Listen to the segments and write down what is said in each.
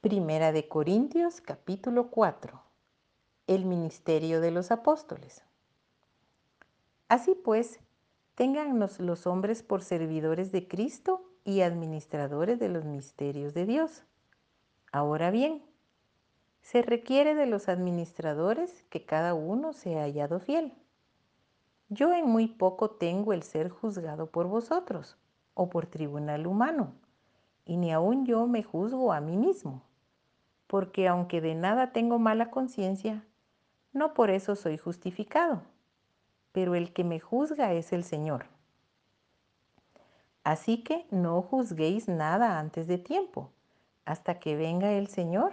Primera de Corintios capítulo 4. El ministerio de los apóstoles. Así pues, téngannos los hombres por servidores de Cristo y administradores de los misterios de Dios. Ahora bien, se requiere de los administradores que cada uno sea hallado fiel. Yo en muy poco tengo el ser juzgado por vosotros o por tribunal humano, y ni aun yo me juzgo a mí mismo, porque aunque de nada tengo mala conciencia, no por eso soy justificado, pero el que me juzga es el Señor. Así que no juzguéis nada antes de tiempo, hasta que venga el Señor,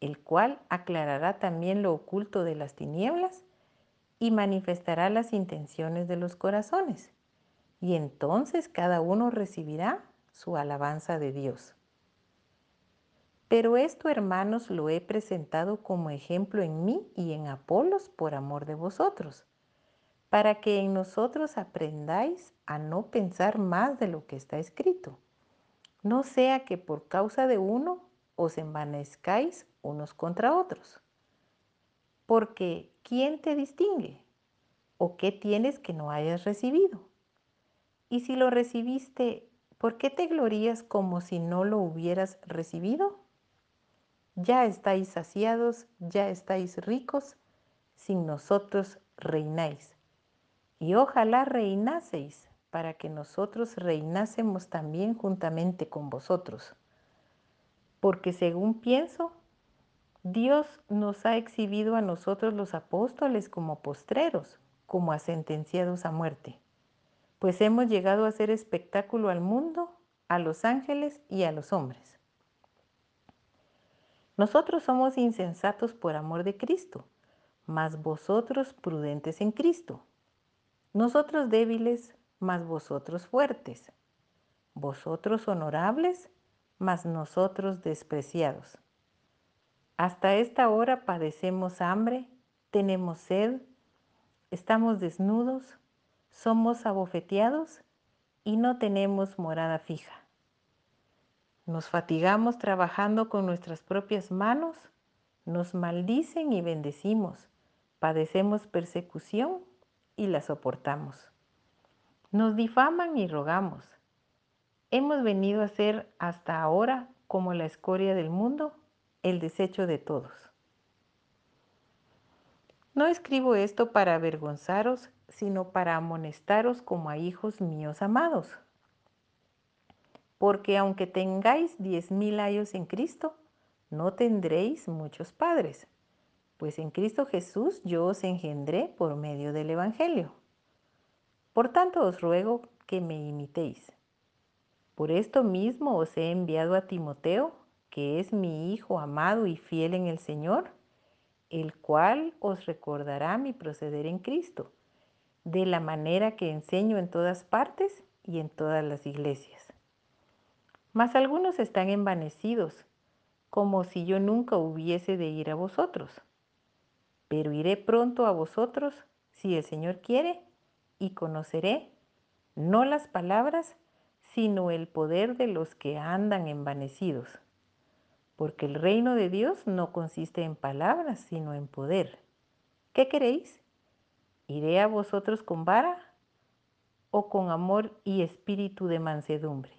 el cual aclarará también lo oculto de las tinieblas y manifestará las intenciones de los corazones. Y entonces cada uno recibirá su alabanza de Dios. Pero esto, hermanos, lo he presentado como ejemplo en mí y en Apolos por amor de vosotros, para que en nosotros aprendáis a no pensar más de lo que está escrito. No sea que por causa de uno os envanezcáis unos contra otros. Porque ¿quién te distingue? ¿O qué tienes que no hayas recibido? Y si lo recibiste, ¿por qué te glorías como si no lo hubieras recibido? Ya estáis saciados, ya estáis ricos, sin nosotros reináis. Y ojalá reinaseis para que nosotros reinásemos también juntamente con vosotros. Porque según pienso, Dios nos ha exhibido a nosotros los apóstoles como postreros, como a sentenciados a muerte, pues hemos llegado a ser espectáculo al mundo, a los ángeles y a los hombres. Nosotros somos insensatos por amor de Cristo, mas vosotros prudentes en Cristo. Nosotros débiles, mas vosotros fuertes. Vosotros honorables, mas nosotros despreciados. Hasta esta hora padecemos hambre, tenemos sed, estamos desnudos, somos abofeteados y no tenemos morada fija. Nos fatigamos trabajando con nuestras propias manos, nos maldicen y bendecimos, padecemos persecución y la soportamos. Nos difaman y rogamos. Hemos venido a ser hasta ahora como la escoria del mundo el desecho de todos. No escribo esto para avergonzaros, sino para amonestaros como a hijos míos amados. Porque aunque tengáis diez mil años en Cristo, no tendréis muchos padres, pues en Cristo Jesús yo os engendré por medio del Evangelio. Por tanto os ruego que me imitéis. Por esto mismo os he enviado a Timoteo, que es mi Hijo amado y fiel en el Señor, el cual os recordará mi proceder en Cristo, de la manera que enseño en todas partes y en todas las iglesias. Mas algunos están envanecidos, como si yo nunca hubiese de ir a vosotros. Pero iré pronto a vosotros, si el Señor quiere, y conoceré no las palabras, sino el poder de los que andan envanecidos porque el reino de Dios no consiste en palabras, sino en poder. ¿Qué queréis? ¿Iré a vosotros con vara o con amor y espíritu de mansedumbre?